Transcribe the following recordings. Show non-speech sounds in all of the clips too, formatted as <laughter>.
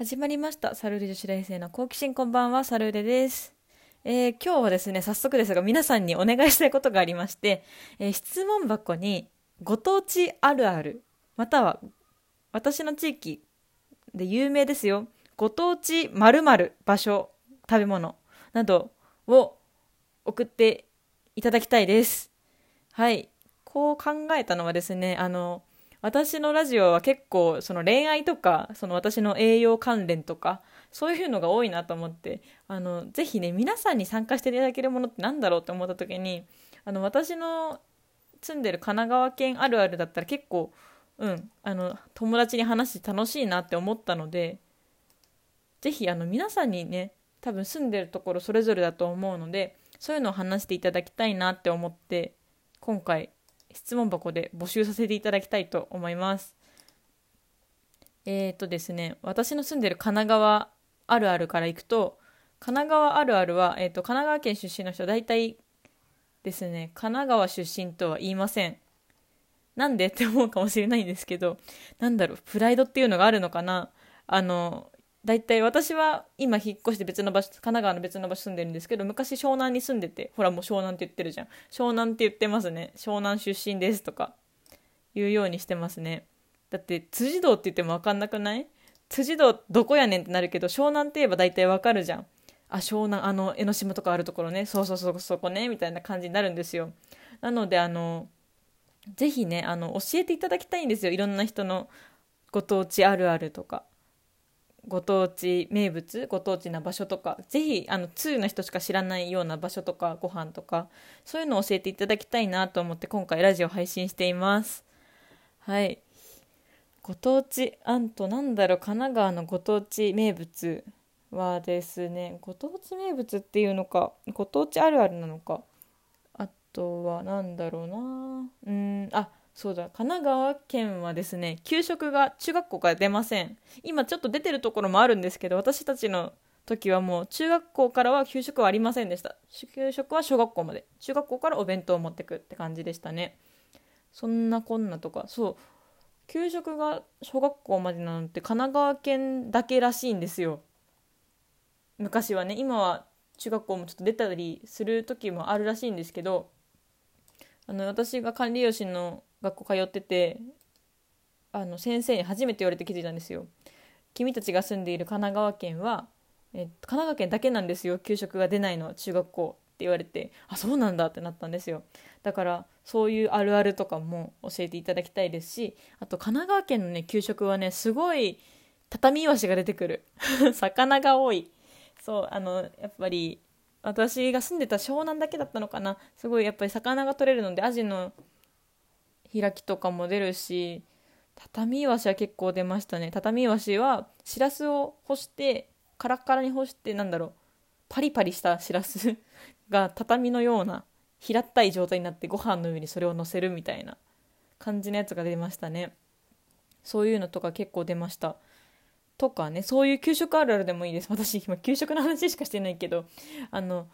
始まりました。サルーレ女子大生の好奇心こんばんは。サルーレです、えー今日はですね早速ですが皆さんにお願いしたいことがありまして、えー質問箱にご当地あるあるまたは私の地域で有名ですよ。ご当地〇〇場所食べ物などを送っていただきたいです。はい。こう考えたのはですねあの私のラジオは結構その恋愛とかその私の栄養関連とかそういうのが多いなと思ってあのぜひね皆さんに参加していただけるものってなんだろうって思った時にあの私の住んでる神奈川県あるあるだったら結構うんあの友達に話して楽しいなって思ったのでぜひあの皆さんにね多分住んでるところそれぞれだと思うのでそういうのを話していただきたいなって思って今回質問箱で募集させていただきたいと思います。えー、とですね、私の住んでる神奈川あるあるからいくと、神奈川あるあるは、えー、と神奈川県出身の人、大体ですね、神奈川出身とは言いません。なんでって思うかもしれないんですけど、なんだろう、プライドっていうのがあるのかな。あの、大体私は今引っ越して別の場所、神奈川の別の場所住んでるんですけど、昔湘南に住んでて、ほらもう湘南って言ってるじゃん。湘南って言ってますね。湘南出身ですとか言うようにしてますね。だって辻堂って言っても分かんなくない？辻堂どこやねんってなるけど、湘南って言えば大体分かるじゃん。あ、湘南、あの、江ノ島とかあるところね。そうそうそう、そこね。みたいな感じになるんですよ。なので、あの、ぜひね、あの、教えていただきたいんですよ。いろんな人のご当地あるあるとか。ご当地名物ご当地な場所とかぜひあの通の人しか知らないような場所とかご飯とかそういうのを教えていただきたいなと思って今回ラジオ配信しています。はい。ご当地あんとなんだろう神奈川のご当地名物はですねご当地名物っていうのかご当地あるあるなのかあとはなんだろうなうんあそうだ。神奈川県はですね給食が中学校から出ません。今ちょっと出てるところもあるんですけど私たちの時はもう中学校からは給食はありませんでした。給食は小学校まで。中学校からお弁当を持ってくって感じでしたね。そんなこんなとか。そう。給食が小学校までなのって神奈川県だけらしいんですよ。昔はね。今は中学校もちょっと出たりする時もあるらしいんですけどあの私が管理栄養士の学校通っててあの先生に初めて言われて気づいたんですよ。君たちが住んでいる神奈川県は、えっと神奈川県だけなんですよ。給食が出ないのは中学校って言われて。あそうなんだってなったんですよ。だからそういうあるあるとかも教えていただきたいですしあと神奈川県のね給食はねすごい畳イワシが出てくる。<laughs> 魚が多い。そうあのやっぱり私が住んでた湘南だけだったのかな。すごいやっぱり魚が取れるのでアジの開きとかも出るし畳イワシは結構出ましたね。畳イワシはしらすを干してカラッカラに干してなんだろうパリパリしたしらす <laughs> が畳のような平ったい状態になってご飯の上にそれを乗せるみたいな感じのやつが出ましたね。そういうのとか結構出ました。とかねそういう給食あるあるでもいいです。私今給食の話しかしてないけどあの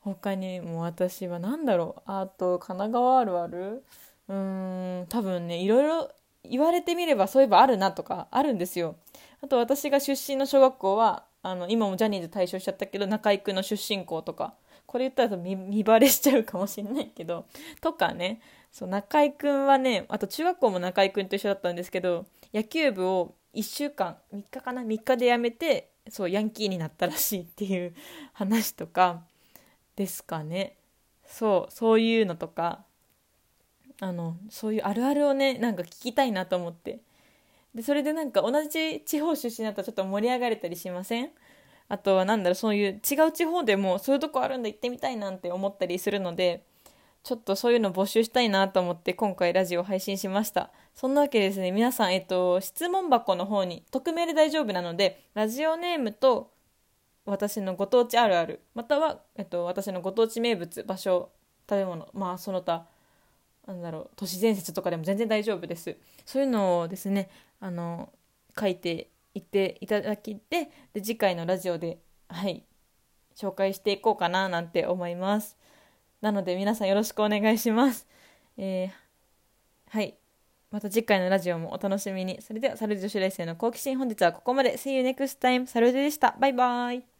他にも私は何だろう。あと神奈川あるある？うーん多分ねいろいろ言われてみればそういえばあるなとかあるんですよ。あと私が出身の小学校はあの今もジャニーズ退所しちゃったけど中居君の出身校とかこれ言ったら見見バレしちゃうかもしれないけどとかね。そう中居君はねあと中学校も中居君と一緒だったんですけど野球部を1週間3日かな3日で辞めてそうヤンキーになったらしいっていう話とかですかね。そうそういうのとか。あのそういうあるあるをねなんか聞きたいなと思って。でそれでなんか同じ地方出身だったらちょっと盛り上がれたりしません？あとはなんだろうそういう違う地方でもそういうとこあるんだ行ってみたいなんて思ったりするのでちょっとそういうの募集したいなと思って今回ラジオ配信しました。そんなわけですね皆さん、えっと、質問箱の方に匿名で大丈夫なのでラジオネームと私のご当地あるあるまたは、えっと、私のご当地名物場所食べ物まあその他なんだろう都市伝説とかでも全然大丈夫ですそういうのをですねあの書いていっていただきてで次回のラジオではい紹介していこうかななんて思いますなので皆さんよろしくお願いします、えーはいまた次回のラジオもお楽しみに。それでは、サルデ女子大生の好奇心本日はここまで。See you next time. サルデでした。バイバイ。